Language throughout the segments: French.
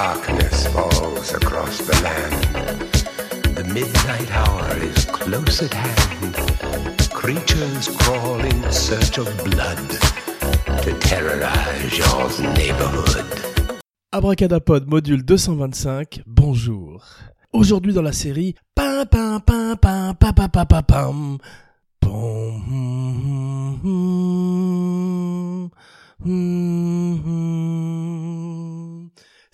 darkness falls across the land. The midnight hour is close at hand. Creatures crawl in search of blood to terrorize your neighborhood. Abracadapod module 225, bonjour. Aujourd'hui dans la série pam pam pam pam pam pam pam pam pam Pom, hum, hum, hum, hum.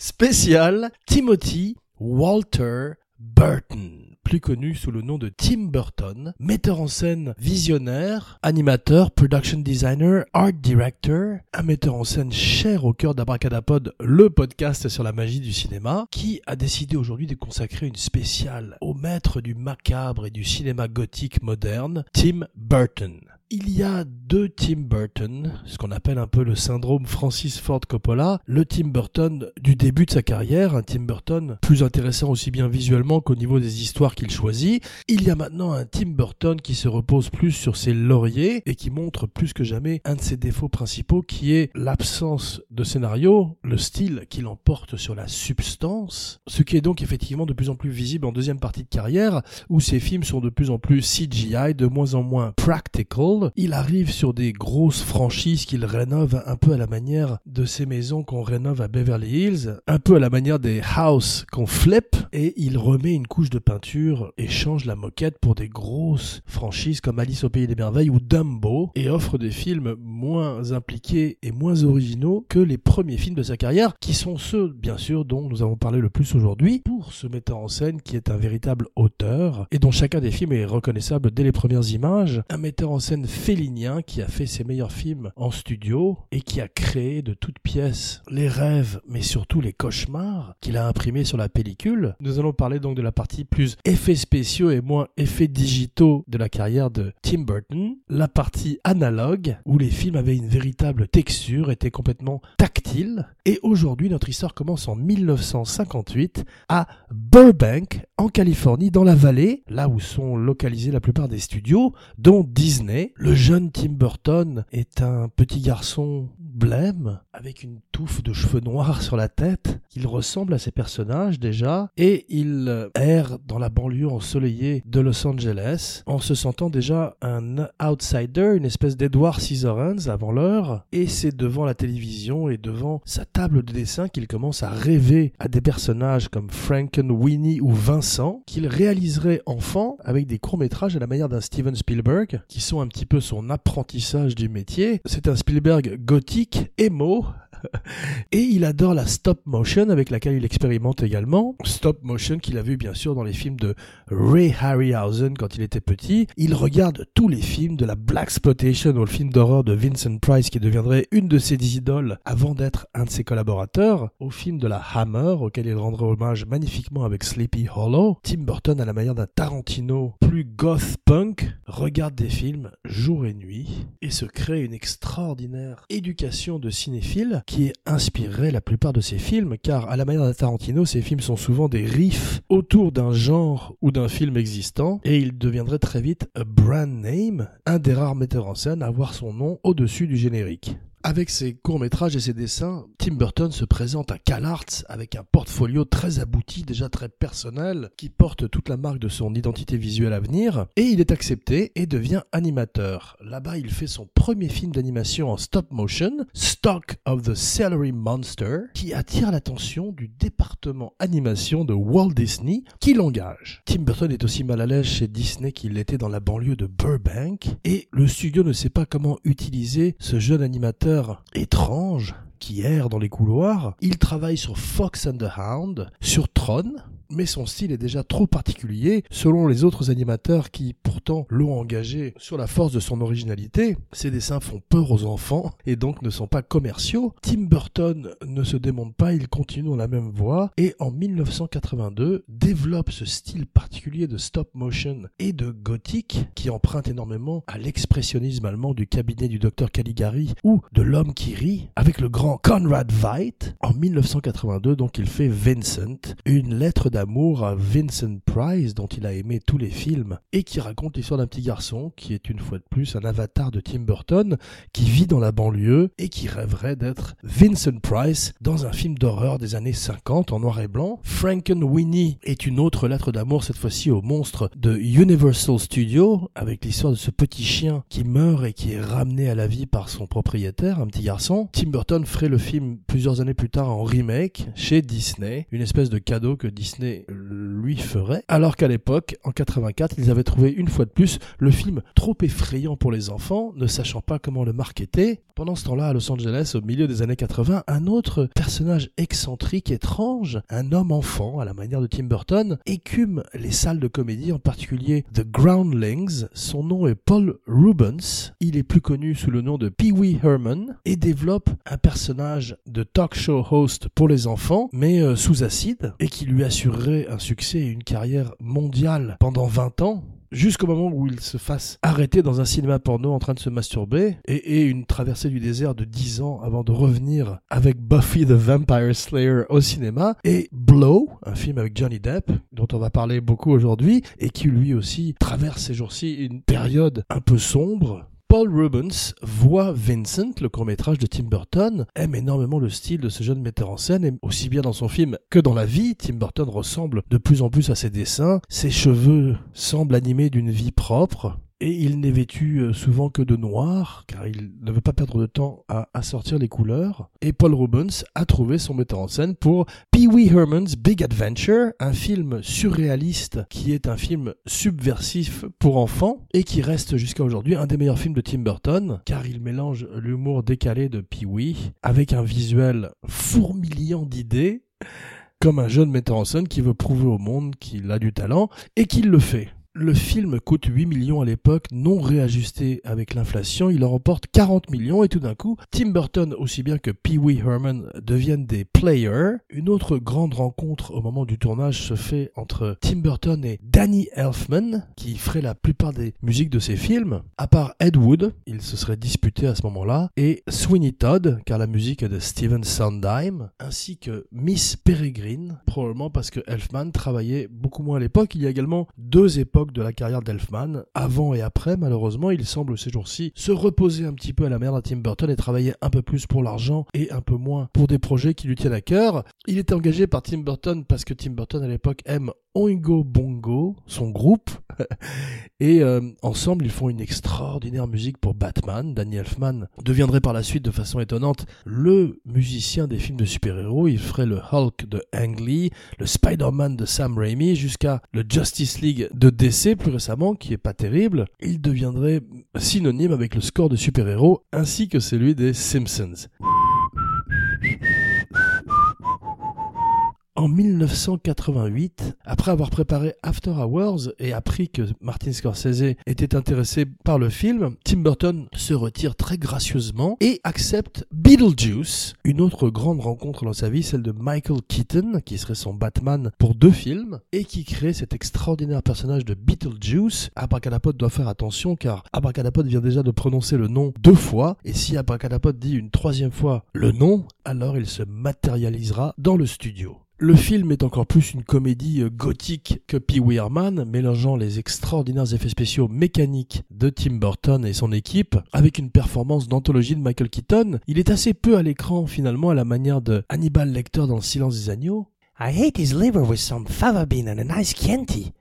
Spécial Timothy Walter Burton plus connu sous le nom de Tim Burton, metteur en scène visionnaire, animateur, production designer, art director, un metteur en scène cher au cœur d'Abracadapod, le podcast sur la magie du cinéma, qui a décidé aujourd'hui de consacrer une spéciale au maître du macabre et du cinéma gothique moderne, Tim Burton. Il y a deux Tim Burton, ce qu'on appelle un peu le syndrome Francis Ford Coppola, le Tim Burton du début de sa carrière, un Tim Burton plus intéressant aussi bien visuellement qu'au niveau des histoires qu'il choisit. Il y a maintenant un Tim Burton qui se repose plus sur ses lauriers et qui montre plus que jamais un de ses défauts principaux qui est l'absence de scénario, le style qui l'emporte sur la substance, ce qui est donc effectivement de plus en plus visible en deuxième partie de carrière où ses films sont de plus en plus CGI, de moins en moins practical il arrive sur des grosses franchises qu'il rénove un peu à la manière de ces maisons qu'on rénove à Beverly Hills, un peu à la manière des houses qu'on flip, et il remet une couche de peinture et change la moquette pour des grosses franchises comme Alice au Pays des Merveilles ou Dumbo, et offre des films moins impliqués et moins originaux que les premiers films de sa carrière, qui sont ceux, bien sûr, dont nous avons parlé le plus aujourd'hui, pour ce metteur en scène qui est un véritable auteur, et dont chacun des films est reconnaissable dès les premières images, un metteur en scène félinien qui a fait ses meilleurs films en studio et qui a créé de toutes pièces les rêves, mais surtout les cauchemars qu'il a imprimés sur la pellicule. Nous allons parler donc de la partie plus effets spéciaux et moins effets digitaux de la carrière de Tim Burton, la partie analogue où les films avaient une véritable texture, étaient complètement tactiles. Et aujourd'hui, notre histoire commence en 1958 à Burbank, en Californie, dans la vallée, là où sont localisés la plupart des studios, dont Disney. Le jeune Tim Burton est un petit garçon blême, avec une touffe de cheveux noirs sur la tête. Il ressemble à ses personnages déjà, et il erre dans la banlieue ensoleillée de Los Angeles, en se sentant déjà un outsider, une espèce d'Edward Scissorhands avant l'heure, et c'est devant la télévision et devant sa table de dessin qu'il commence à rêver à des personnages comme Franken, Winnie ou Vincent, qu'il réaliserait enfant avec des courts-métrages à la manière d'un Steven Spielberg, qui sont un petit peu son apprentissage du métier. C'est un Spielberg gothique emo et il adore la stop motion avec laquelle il expérimente également. Stop motion qu'il a vu bien sûr dans les films de Ray Harryhausen quand il était petit. Il regarde tous les films de la Black Exploitation ou le film d'horreur de Vincent Price qui deviendrait une de ses idoles avant d'être un de ses collaborateurs. Au film de la Hammer auquel il rendrait hommage magnifiquement avec Sleepy Hollow. Tim Burton à la manière d'un Tarantino plus goth punk regarde des films jour et nuit et se crée une extraordinaire éducation de cinéphile qui inspirerait la plupart de ses films, car à la manière de Tarantino, ses films sont souvent des riffs autour d'un genre ou d'un film existant, et il deviendrait très vite a brand name, un des rares metteurs en scène à avoir son nom au-dessus du générique. Avec ses courts-métrages et ses dessins, Tim Burton se présente à CalArts avec un portfolio très abouti, déjà très personnel, qui porte toute la marque de son identité visuelle à venir, et il est accepté et devient animateur. Là-bas, il fait son premier film d'animation en stop motion, Stock of the Celery Monster, qui attire l'attention du département animation de Walt Disney, qui l'engage. Tim Burton est aussi mal à l'aise chez Disney qu'il l'était dans la banlieue de Burbank, et le studio ne sait pas comment utiliser ce jeune animateur étrange qui erre dans les couloirs. Il travaille sur Fox and the Hound, sur Tron, mais son style est déjà trop particulier selon les autres animateurs qui pourtant l'ont engagé sur la force de son originalité. Ses dessins font peur aux enfants et donc ne sont pas commerciaux. Tim Burton ne se démonte pas, il continue dans la même voie et en 1982 développe ce style particulier de stop motion et de gothique qui emprunte énormément à l'expressionnisme allemand du cabinet du docteur Caligari ou de l'homme qui rit avec le grand Conrad Veidt. En 1982 donc il fait Vincent, une lettre d'amour à Vincent Price, dont il a aimé tous les films, et qui raconte l'histoire d'un petit garçon qui est une fois de plus un avatar de Tim Burton, qui vit dans la banlieue et qui rêverait d'être Vincent Price dans un film d'horreur des années 50 en noir et blanc. Frankenweenie est une autre lettre d'amour, cette fois-ci au monstre de Universal Studios, avec l'histoire de ce petit chien qui meurt et qui est ramené à la vie par son propriétaire, un petit garçon. Tim Burton ferait le film plusieurs années plus tard en remake chez Disney, une espèce de cadeau que Disney lui ferait, alors qu'à l'époque, en 84, ils avaient trouvé une fois de plus le film trop effrayant pour les enfants, ne sachant pas comment le marketer. Pendant ce temps-là, à Los Angeles, au milieu des années 80, un autre personnage excentrique, étrange, un homme-enfant à la manière de Tim Burton, écume les salles de comédie, en particulier The Groundlings. Son nom est Paul Rubens. Il est plus connu sous le nom de Pee Wee Herman et développe un personnage de talk show host pour les enfants, mais euh, sous acide, et qui lui un succès et une carrière mondiale pendant 20 ans jusqu'au moment où il se fasse arrêter dans un cinéma porno en train de se masturber et, une traversée du désert de 10 ans avant de revenir avec Buffy the Vampire Slayer au cinéma et Blow, un film avec Johnny Depp dont on va parler beaucoup aujourd'hui et qui lui aussi traverse ces jours-ci une période un peu sombre Paul Rubens voit Vincent, le court-métrage de Tim Burton, aime énormément le style de ce jeune metteur en scène, et aussi bien dans son film que dans la vie, Tim Burton ressemble de plus en plus à ses dessins, ses cheveux semblent animés d'une vie propre, et il n'est vêtu euh, souvent que de noir, car il ne veut pas perdre de temps à assortir les couleurs. Et Paul Rubens a trouvé son metteur en scène pour Pee Wee Herman's Big Adventure, un film surréaliste qui est un film subversif pour enfants et qui reste jusqu'à aujourd'hui un des meilleurs films de Tim Burton, car il mélange l'humour décalé de Pee Wee avec un visuel fourmillant d'idées comme un jeune metteur en scène qui veut prouver au monde qu'il a du talent et qu'il le fait. Le film coûte 8 millions à l'époque, non réajusté avec l'inflation. Il en remporte 40 millions et tout d'un coup, Tim Burton, aussi bien que Pee Wee Herman, deviennent des players. Une autre grande rencontre au moment du tournage se fait entre Tim Burton et Danny Elfman, qui ferait la plupart des musiques de ses films. À part Ed Wood, il se serait disputé à ce moment-là, et Sweeney Todd, car la musique est de Steven Sondheim, ainsi que Miss Peregrine, probablement parce que Elfman travaillait beaucoup moins à l'époque. Il y a également deux époques de la carrière d'Elfman. Avant et après, malheureusement, il semble ces jours-ci se reposer un petit peu à la merde à Tim Burton et travailler un peu plus pour l'argent et un peu moins pour des projets qui lui tiennent à cœur. Il était engagé par Tim Burton parce que Tim Burton à l'époque aime Oingo Bongo, son groupe, et euh, ensemble ils font une extraordinaire musique pour Batman. Danny Elfman deviendrait par la suite de façon étonnante le musicien des films de super-héros. Il ferait le Hulk de Ang Lee, le Spider-Man de Sam Raimi, jusqu'à le Justice League de DC plus récemment, qui est pas terrible. Il deviendrait synonyme avec le score de super-héros ainsi que celui des Simpsons. En 1988, après avoir préparé After Hours et appris que Martin Scorsese était intéressé par le film, Tim Burton se retire très gracieusement et accepte Beetlejuice, une autre grande rencontre dans sa vie, celle de Michael Keaton, qui serait son Batman pour deux films, et qui crée cet extraordinaire personnage de Beetlejuice. Abracadapod doit faire attention car Abracadapod vient déjà de prononcer le nom deux fois, et si Abracadapod dit une troisième fois le nom, alors il se matérialisera dans le studio. Le film est encore plus une comédie euh, gothique que Pee Wee Herman, mélangeant les extraordinaires effets spéciaux mécaniques de Tim Burton et son équipe avec une performance d'anthologie de Michael Keaton. Il est assez peu à l'écran finalement à la manière de Hannibal Lecter dans Le silence des agneaux. I hate his liver with some fava bean and a nice Chianti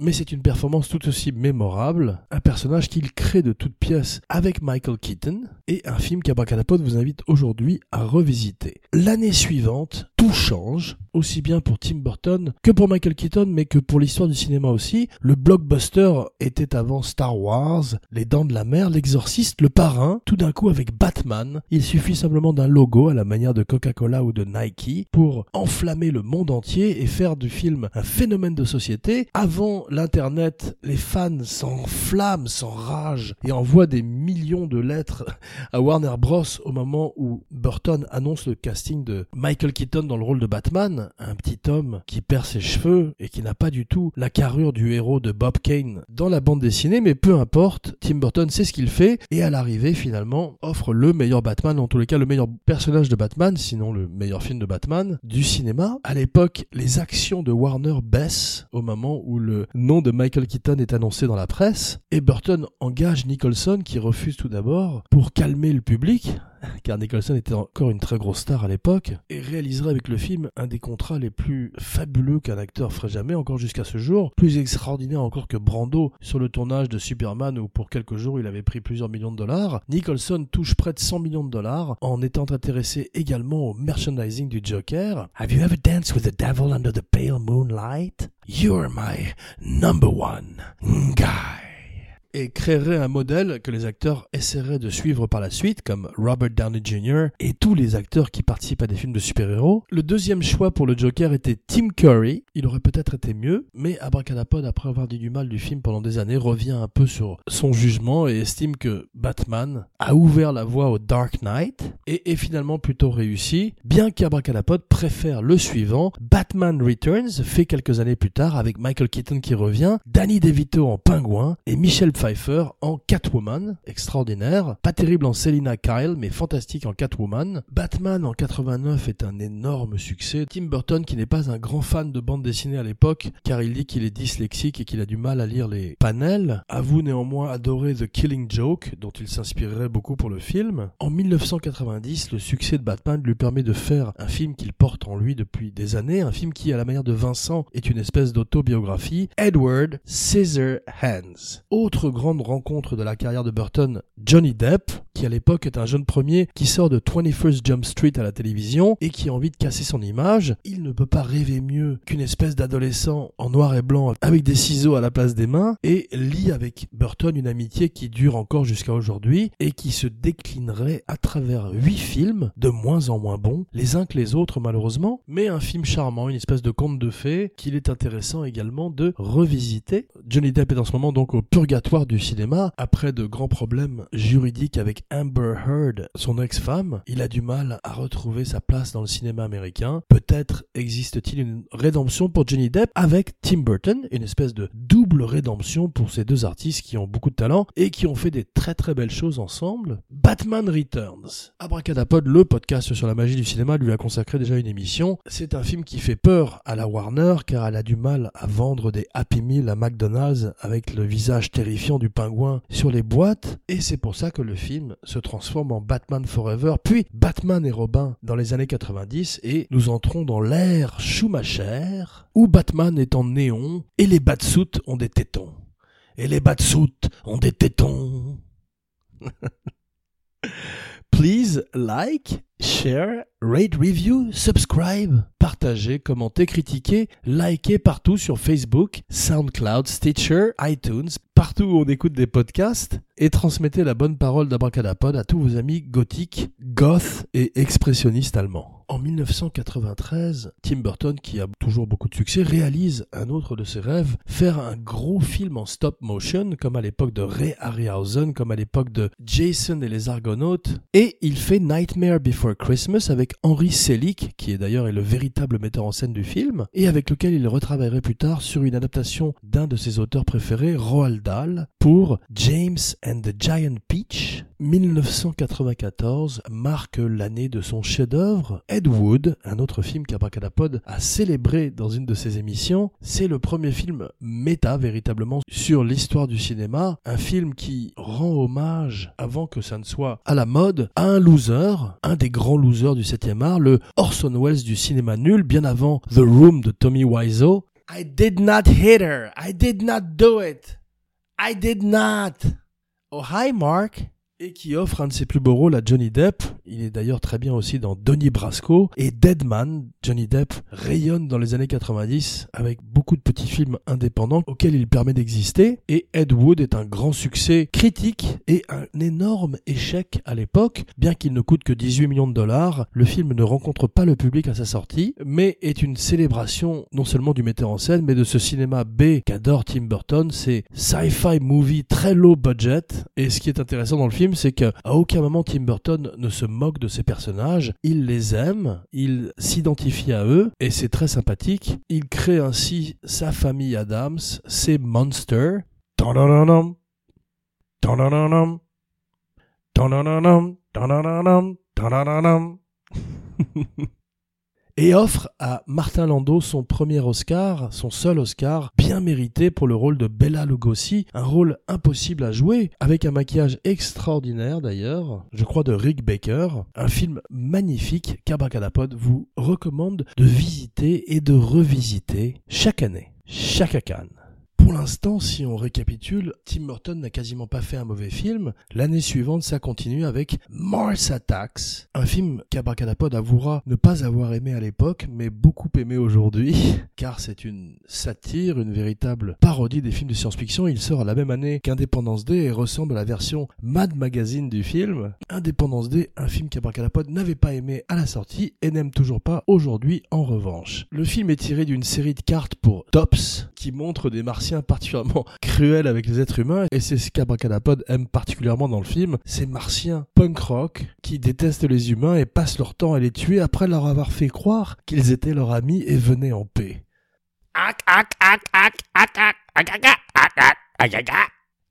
mais c'est une performance tout aussi mémorable, un personnage qu'il crée de toutes pièces avec Michael Keaton, et un film qu'Abracadapod vous invite aujourd'hui à revisiter. L'année suivante, tout change, aussi bien pour Tim Burton que pour Michael Keaton, mais que pour l'histoire du cinéma aussi. Le blockbuster était avant Star Wars, Les Dents de la Mer, L'Exorciste, Le Parrain, tout d'un coup avec Batman. Il suffit simplement d'un logo à la manière de Coca-Cola ou de Nike pour enflammer le monde entier et faire du film un phénomène de société. Avant l'internet, les fans s'enflamment, s'enragent et envoient des millions de lettres à Warner Bros au moment où Burton annonce le casting de Michael Keaton dans le rôle de Batman, un petit homme qui perd ses cheveux et qui n'a pas du tout la carrure du héros de Bob Kane dans la bande dessinée, mais peu importe, Tim Burton sait ce qu'il fait et à l'arrivée finalement offre le meilleur Batman, en tous les cas le meilleur personnage de Batman, sinon le meilleur film de Batman du cinéma. À l'époque, les actions de Warner baissent au moment où le nom de Michael Keaton est annoncé dans la presse et Burton engage Nicholson qui refuse tout d'abord pour calmer le public car Nicholson était encore une très grosse star à l'époque, et réaliserait avec le film un des contrats les plus fabuleux qu'un acteur ferait jamais encore jusqu'à ce jour, plus extraordinaire encore que Brando sur le tournage de Superman où pour quelques jours il avait pris plusieurs millions de dollars. Nicholson touche près de 100 millions de dollars en étant intéressé également au merchandising du Joker. Have you ever danced with the devil under the pale moonlight? You're my number one guy et créerait un modèle que les acteurs essaieraient de suivre par la suite, comme Robert Downey Jr. et tous les acteurs qui participent à des films de super-héros. Le deuxième choix pour le Joker était Tim Curry. Il aurait peut-être été mieux, mais Abracadapod, après avoir dit du mal du film pendant des années, revient un peu sur son jugement et estime que Batman a ouvert la voie au Dark Knight et est finalement plutôt réussi, bien qu'Abracadapod préfère le suivant, Batman Returns, fait quelques années plus tard avec Michael Keaton qui revient, Danny DeVito en pingouin et Michel Pfeiffer en Catwoman, extraordinaire, pas terrible en Selina Kyle, mais fantastique en Catwoman. Batman en 89 est un énorme succès. Tim Burton, qui n'est pas un grand fan de bande dessinée à l'époque, car il dit qu'il est dyslexique et qu'il a du mal à lire les panels, avoue néanmoins adorer The Killing Joke, dont il s'inspirerait beaucoup pour le film. En 1990, le succès de Batman lui permet de faire un film qu'il porte en lui depuis des années, un film qui, à la manière de Vincent, est une espèce d'autobiographie, Edward Scissorhands. Autre grande rencontre de la carrière de Burton, Johnny Depp, qui à l'époque est un jeune premier qui sort de 21st Jump Street à la télévision et qui a envie de casser son image. Il ne peut pas rêver mieux qu'une espèce d'adolescent en noir et blanc avec des ciseaux à la place des mains et lie avec Burton une amitié qui dure encore jusqu'à aujourd'hui et qui se déclinerait à travers huit films de moins en moins bons, les uns que les autres malheureusement, mais un film charmant, une espèce de conte de fées qu'il est intéressant également de revisiter. Johnny Depp est en ce moment donc au purgatoire du cinéma après de grands problèmes juridiques avec Amber Heard, son ex-femme. Il a du mal à retrouver sa place dans le cinéma américain. Peut-être existe-t-il une rédemption pour Johnny Depp avec Tim Burton, une espèce de double rédemption pour ces deux artistes qui ont beaucoup de talent et qui ont fait des très très belles choses ensemble. Batman Returns. Abracadapod, le podcast sur la magie du cinéma, lui a consacré déjà une émission. C'est un film qui fait peur à la Warner car elle a du mal à vendre des Happy Meal à McDonald's avec le visage terrifiant du pingouin sur les boîtes et c'est pour ça que le film se transforme en Batman Forever puis Batman et Robin dans les années 90 et nous entrons dans l'ère Schumacher où Batman est en néon et les Batsuits ont des tétons. Et les Batsuits ont des tétons. Please like, share, rate, review, subscribe, partagez, commentez, critiquez, likez partout sur Facebook, SoundCloud, Stitcher, iTunes, partout où on écoute des podcasts. Et transmettez la bonne parole d'Abracadapod à tous vos amis gothiques, goth et expressionnistes allemands. En 1993, Tim Burton, qui a toujours beaucoup de succès, réalise un autre de ses rêves, faire un gros film en stop motion, comme à l'époque de Ray Harryhausen, comme à l'époque de Jason et les Argonautes, et il fait Nightmare Before Christmas avec Henry Selick, qui est d'ailleurs le véritable metteur en scène du film, et avec lequel il retravaillerait plus tard sur une adaptation d'un de ses auteurs préférés, Roald Dahl, pour James and the Giant Peach. 1994 marque l'année de son chef-d'œuvre, Ed Wood, un autre film qu'Abracadapod a célébré dans une de ses émissions. C'est le premier film méta véritablement sur l'histoire du cinéma, un film qui rend hommage, avant que ça ne soit à la mode, à un loser, un des grands losers du 7e art, le Orson Welles du cinéma nul, bien avant The Room de Tommy Wiseau. I did not hit her. I did not do it. I did not. Oh hi Mark et qui offre un de ses plus beaux rôles à Johnny Depp. Il est d'ailleurs très bien aussi dans Donnie Brasco et Deadman. Johnny Depp rayonne dans les années 90 avec beaucoup de petits films indépendants auxquels il permet d'exister et Ed Wood est un grand succès critique et un énorme échec à l'époque. Bien qu'il ne coûte que 18 millions de dollars, le film ne rencontre pas le public à sa sortie mais est une célébration non seulement du metteur en scène mais de ce cinéma B qu'adore Tim Burton. C'est sci-fi movie très low budget et ce qui est intéressant dans le film film, c'est qu'à aucun moment Tim Burton ne se moque de ses personnages. Il les aime, il s'identifie à eux, et c'est très sympathique. Il crée ainsi sa famille Adams, ses monsters. et offre à Martin Landau son premier Oscar, son seul Oscar, bien mérité pour le rôle de Bella Lugosi, un rôle impossible à jouer, avec un maquillage extraordinaire d'ailleurs, je crois de Rick Baker, un film magnifique qu'Abracadapod vous recommande de visiter et de revisiter chaque année, chaque. Pour l'instant, si on récapitule, Tim Burton n'a quasiment pas fait un mauvais film. L'année suivante, ça continue avec Mars Attacks, un film qu'Abracadapod avouera ne pas avoir aimé à l'époque, mais beaucoup aimé aujourd'hui, car c'est une satire, une véritable parodie des films de science-fiction. Il sort à la même année qu'Indépendance D et ressemble à la version Mad Magazine du film. Indépendance D, un film qu'Abracadapod n'avait pas aimé à la sortie et n'aime toujours pas aujourd'hui en revanche. Le film est tiré d'une série de cartes pour Tops montre des martiens particulièrement cruels avec les êtres humains et c'est ce qu'Abracadapod aime particulièrement dans le film, ces martiens punk rock qui détestent les humains et passent leur temps à les tuer après leur avoir fait croire qu'ils étaient leurs amis et venaient en paix.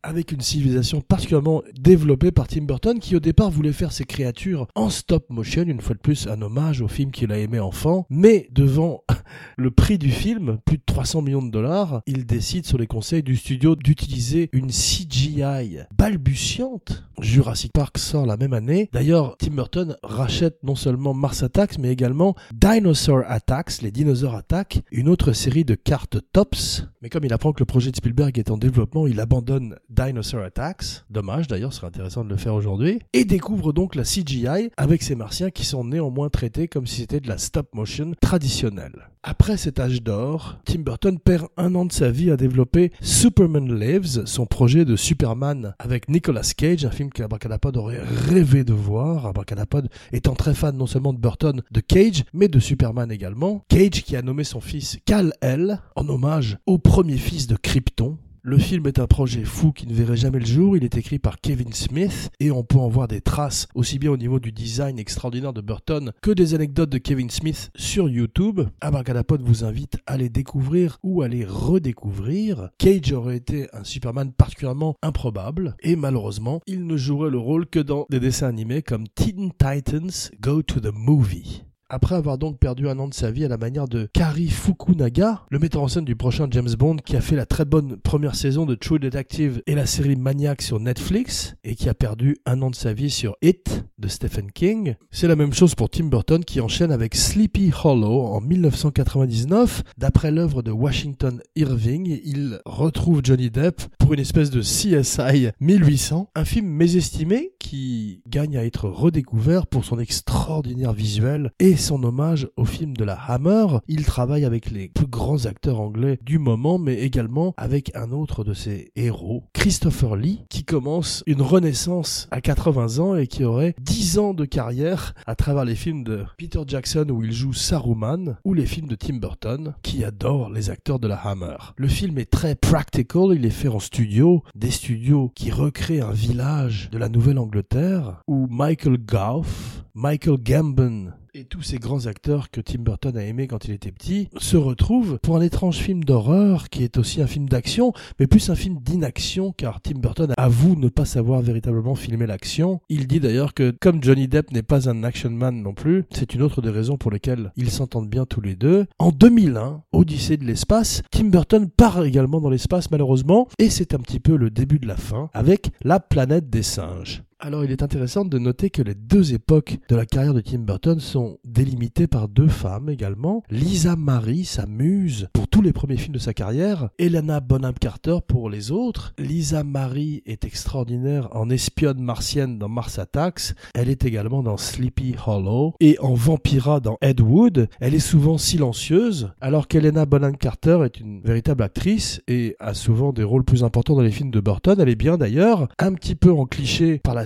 Avec une civilisation particulièrement développée par Tim Burton qui au départ voulait faire ses créatures en stop motion, une fois de plus un hommage au film qu'il a aimé enfant, mais devant le prix du film, plus de 300 millions de dollars, il décide sur les conseils du studio d'utiliser une CGI balbutiante. Jurassic Park sort la même année. D'ailleurs, Tim Burton rachète non seulement Mars Attacks, mais également Dinosaur Attacks, les dinosaures attaquent, une autre série de cartes tops. Mais comme il apprend que le projet de Spielberg est en développement, il abandonne Dinosaur Attacks. Dommage d'ailleurs, ce serait intéressant de le faire aujourd'hui. Et découvre donc la CGI avec ces martiens qui sont néanmoins traités comme si c'était de la stop motion traditionnelle. Après cet âge d'or, Tim Burton perd un an de sa vie à développer Superman Lives, son projet de Superman avec Nicolas Cage, un film qu'Abracadapod aurait rêvé de voir. Abracadapod étant très fan non seulement de Burton, de Cage, mais de Superman également. Cage qui a nommé son fils Kal-El en hommage au premier fils de Krypton. Le film est un projet fou qui ne verrait jamais le jour. Il est écrit par Kevin Smith et on peut en voir des traces aussi bien au niveau du design extraordinaire de Burton que des anecdotes de Kevin Smith sur YouTube. Abracadapod vous invite à les découvrir ou à les redécouvrir. Cage aurait été un Superman particulièrement improbable et malheureusement, il ne jouerait le rôle que dans des dessins animés comme Teen Titans Go to the Movie. Après avoir donc perdu un an de sa vie à la manière de Kari Fukunaga, le metteur en scène du prochain James Bond qui a fait la très bonne première saison de True Detective et la série Maniac sur Netflix et qui a perdu un an de sa vie sur It de Stephen King. C'est la même chose pour Tim Burton qui enchaîne avec Sleepy Hollow en 1999. D'après l'œuvre de Washington Irving, il retrouve Johnny Depp pour une espèce de CSI 1800, un film mésestimé qui gagne à être redécouvert pour son extraordinaire visuel et son hommage au film de la Hammer. Il travaille avec les plus grands acteurs anglais du moment, mais également avec un autre de ses héros, Christopher Lee, qui commence une renaissance à 80 ans et qui aurait 10 ans de carrière à travers les films de Peter Jackson où il joue Saruman ou les films de Tim Burton qui adore les acteurs de la Hammer. Le film est très practical, il est fait en studio, des studios qui recréent un village de la Nouvelle-Angleterre où Michael Gough, Michael Gambon et tous ces grands acteurs que Tim Burton a aimés quand il était petit se retrouvent pour un étrange film d'horreur qui est aussi un film d'action, mais plus un film d'inaction car Tim Burton avoue ne pas savoir véritablement filmer l'action. Il dit d'ailleurs que comme Johnny Depp n'est pas un action man non plus, c'est une autre des raisons pour lesquelles ils s'entendent bien tous les deux. En 2001, Odyssée de l'espace, Tim Burton part également dans l'espace malheureusement et c'est un petit peu le début de la fin avec La planète des singes. Alors il est intéressant de noter que les deux époques de la carrière de Tim Burton sont délimitées par deux femmes également. Lisa Marie, sa muse, pour tous les premiers films de sa carrière. Helena Bonham Carter pour les autres. Lisa Marie est extraordinaire en espionne martienne dans Mars Attacks. Elle est également dans Sleepy Hollow. Et en vampira dans Ed Wood. Elle est souvent silencieuse, alors qu'Helena Bonham Carter est une véritable actrice et a souvent des rôles plus importants dans les films de Burton. Elle est bien d'ailleurs, un petit peu en cliché par la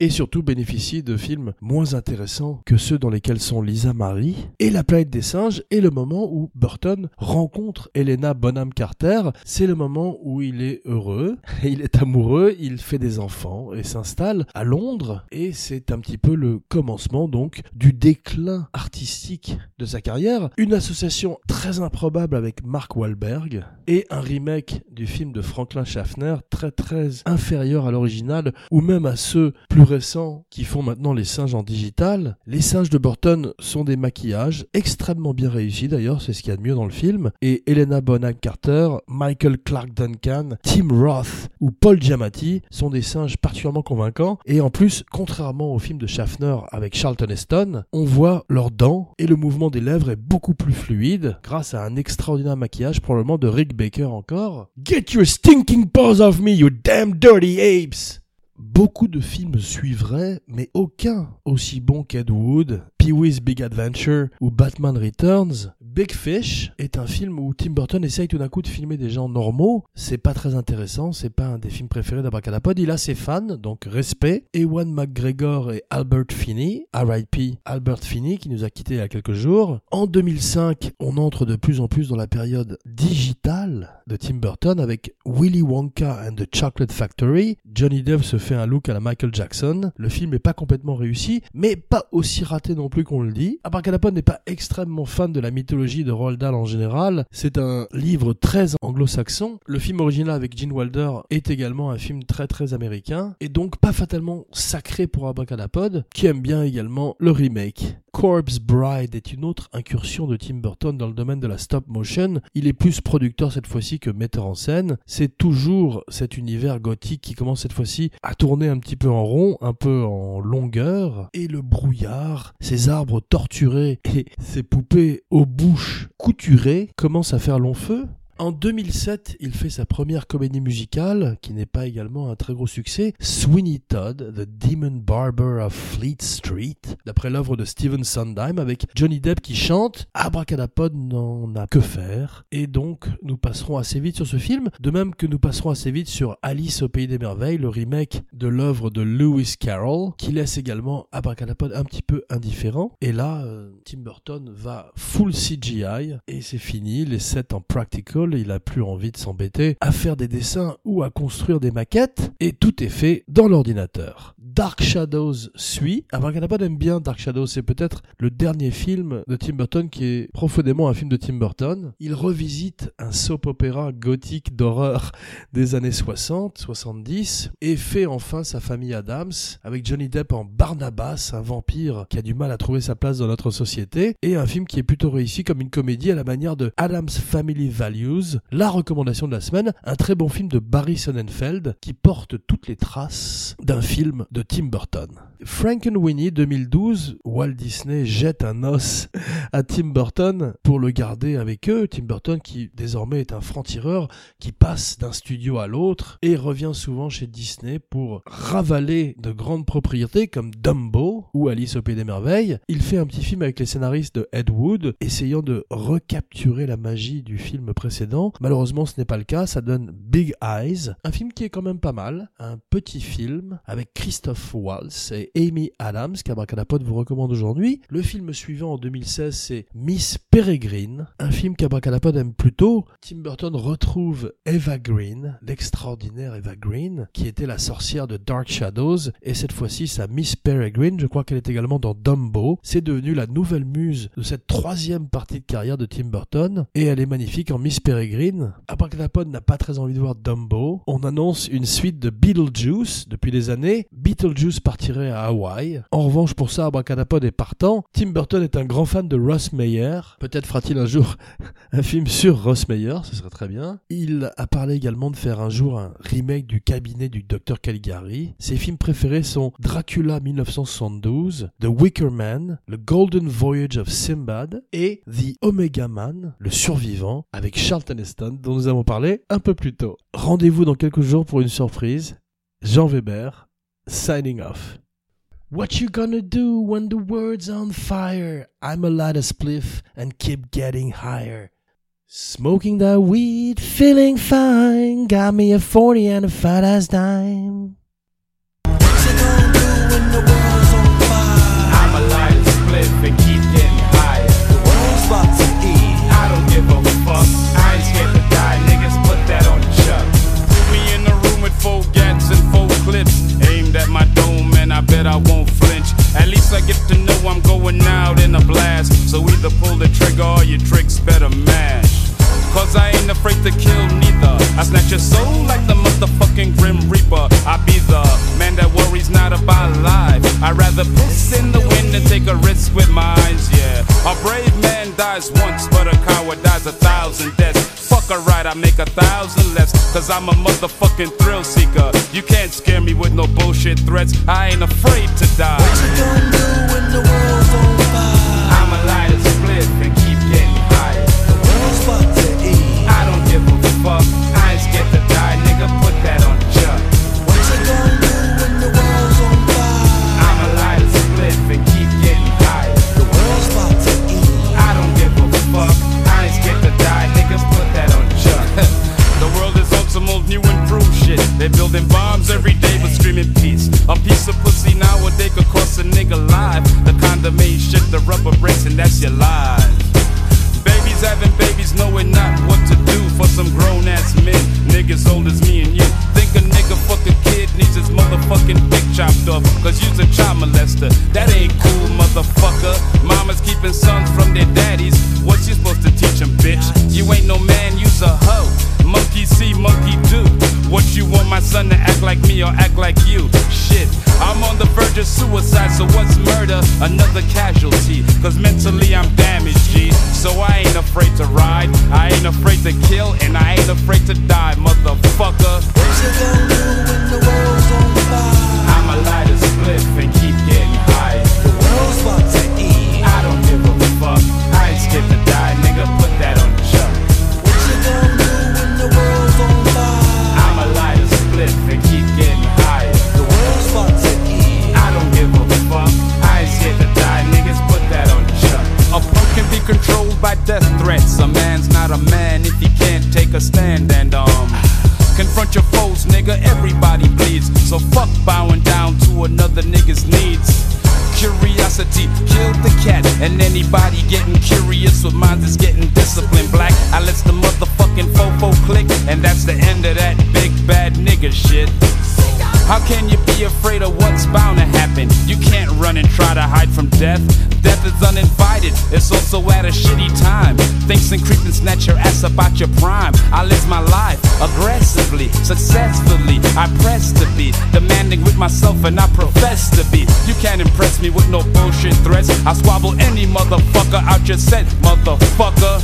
et surtout bénéficie de films moins intéressants que ceux dans lesquels sont Lisa Marie et La planète des singes, et le moment où Burton rencontre Helena Bonham Carter, c'est le moment où il est heureux, il est amoureux, il fait des enfants et s'installe à Londres, et c'est un petit peu le commencement donc du déclin artistique de sa carrière, une association très improbable avec Mark Wahlberg, et un remake du film de Franklin Schaffner très très inférieur à l'original ou même à ceux plus récents qui font maintenant les singes en digital. Les singes de Burton sont des maquillages extrêmement bien réussis d'ailleurs, c'est ce qu'il y a de mieux dans le film et Helena Bonham Carter, Michael Clark Duncan, Tim Roth ou Paul Giamatti sont des singes particulièrement convaincants et en plus contrairement au film de Schaffner avec Charlton Heston, on voit leurs dents et le mouvement des lèvres est beaucoup plus fluide grâce à un extraordinaire maquillage probablement de Rick Baker encore. Get your stinking paws off me, you damn dirty apes! Beaucoup de films suivraient, mais aucun aussi bon qu'Ed Wood, Pee-wee's Big Adventure ou Batman Returns. Big Fish est un film où Tim Burton essaye tout d'un coup de filmer des gens normaux. C'est pas très intéressant, c'est pas un des films préférés d'Abracadapod. Il a ses fans, donc respect. Ewan McGregor et Albert Finney, R.I.P. Albert Finney, qui nous a quittés il y a quelques jours. En 2005, on entre de plus en plus dans la période digitale de Tim Burton avec Willy Wonka and the Chocolate Factory. Johnny Depp se fait un look à la Michael Jackson. Le film est pas complètement réussi, mais pas aussi raté non plus qu'on le dit. Abracadapod n'est pas extrêmement fan de la mythologie de Roald Dahl en général. C'est un livre très anglo-saxon. Le film original avec Gene Wilder est également un film très très américain et donc pas fatalement sacré pour Abracadapod qui aime bien également le remake. Corpse Bride est une autre incursion de Tim Burton dans le domaine de la stop motion. Il est plus producteur cette fois-ci que metteur en scène. C'est toujours cet univers gothique qui commence cette fois-ci à tourner un petit peu en rond, un peu en longueur, et le brouillard, ces arbres torturés et ces poupées aux bouches couturées commencent à faire long feu. En 2007, il fait sa première comédie musicale, qui n'est pas également un très gros succès, Sweeney Todd, The Demon Barber of Fleet Street, d'après l'œuvre de Stephen Sondheim, avec Johnny Depp qui chante. Abracadapod n'en a que faire, et donc nous passerons assez vite sur ce film, de même que nous passerons assez vite sur Alice au Pays des Merveilles, le remake de l'œuvre de Lewis Carroll, qui laisse également Abracadapod un petit peu indifférent. Et là, euh, Tim Burton va full CGI, et c'est fini, les sets en practical il a plus envie de s'embêter à faire des dessins ou à construire des maquettes, et tout est fait dans l'ordinateur. Dark Shadows suit. Abracadapod aime bien Dark Shadows, c'est peut-être le dernier film de Tim Burton qui est profondément un film de Tim Burton. Il revisite un soap opéra gothique d'horreur des années 60, 70, et fait enfin sa famille Adams, avec Johnny Depp en Barnabas, un vampire qui a du mal à trouver sa place dans notre société, et un film qui est plutôt réussi comme une comédie à la manière de Adams Family Values, la recommandation de la semaine, un très bon film de Barry Sonnenfeld qui porte toutes les traces d'un film de Tim Burton. Frankenweenie 2012, Walt Disney jette un os à Tim Burton pour le garder avec eux. Tim Burton qui désormais est un franc-tireur qui passe d'un studio à l'autre et revient souvent chez Disney pour ravaler de grandes propriétés comme Dumbo ou Alice au Pays des Merveilles. Il fait un petit film avec les scénaristes de Ed Wood essayant de recapturer la magie du film précédent. Malheureusement ce n'est pas le cas, ça donne Big Eyes, un film qui est quand même pas mal, un petit film avec Christophe Waltz et Amy Adams qu'Abracadapod vous recommande aujourd'hui. Le film suivant en 2016 c'est Miss Peregrine, un film qu'Abracadapod aime plutôt. Tim Burton retrouve Eva Green, l'extraordinaire Eva Green, qui était la sorcière de Dark Shadows, et cette fois-ci sa Miss Peregrine, je crois qu'elle est également dans Dumbo. C'est devenu la nouvelle muse de cette troisième partie de carrière de Tim Burton, et elle est magnifique en Miss Peregrine. Abracadapod n'a pas très envie de voir Dumbo. On annonce une suite de Beetlejuice depuis des années. Beetlejuice partirait à Hawaï. En revanche, pour ça, Abracadapod est partant. Tim Burton est un grand fan de Ross Meyer. Peut-être fera-t-il un jour un film sur Ross Meyer, ce serait très bien. Il a parlé également de faire un jour un remake du cabinet du Dr Caligari. Ses films préférés sont Dracula 1972, The Wicker Man, The Golden Voyage of Simbad et The Omega Man, le survivant, avec Charlton Heston, dont nous avons parlé un peu plus tôt. Rendez-vous dans quelques jours pour une surprise. Jean Weber, signing off. What you gonna do when the world's on fire? I'm a light a spliff and keep getting higher. Smoking that weed, feeling fine. Got me a 40 and a fat ass dime. I'ma light a split and keep I snatch your soul like the motherfucking Grim Reaper. I be the man that worries not about life. I'd rather piss in the wind than take a risk with my eyes, yeah. A brave man dies once, but a coward dies a thousand deaths. Fuck a right, I make a thousand less. Cause I'm a motherfucking thrill seeker. You can't scare me with no bullshit threats. I ain't afraid to die. I'ma Another casualty. Cause mentally I'm damaged, G. So I ain't afraid to ride, I ain't afraid to kill, and I ain't afraid to die, motherfucker. I'ma A man's not a man if he can't take a stand and um. Confront your foes, nigga. Everybody bleeds. So fuck bowing down to another nigga's needs. Curiosity killed the cat, and anybody getting curious with minds is getting disciplined. Black, I let the motherfucking fofo click, and that's the end of that big bad. How can you be afraid of what's bound to happen? You can't run and try to hide from death. Death is uninvited, it's also at a shitty time. Thinks and creep and snatch your ass up out your prime. I live my life aggressively, successfully. I press to be demanding with myself, and I profess to be. You can't impress me with no bullshit threats. I squabble any motherfucker out your set, motherfucker.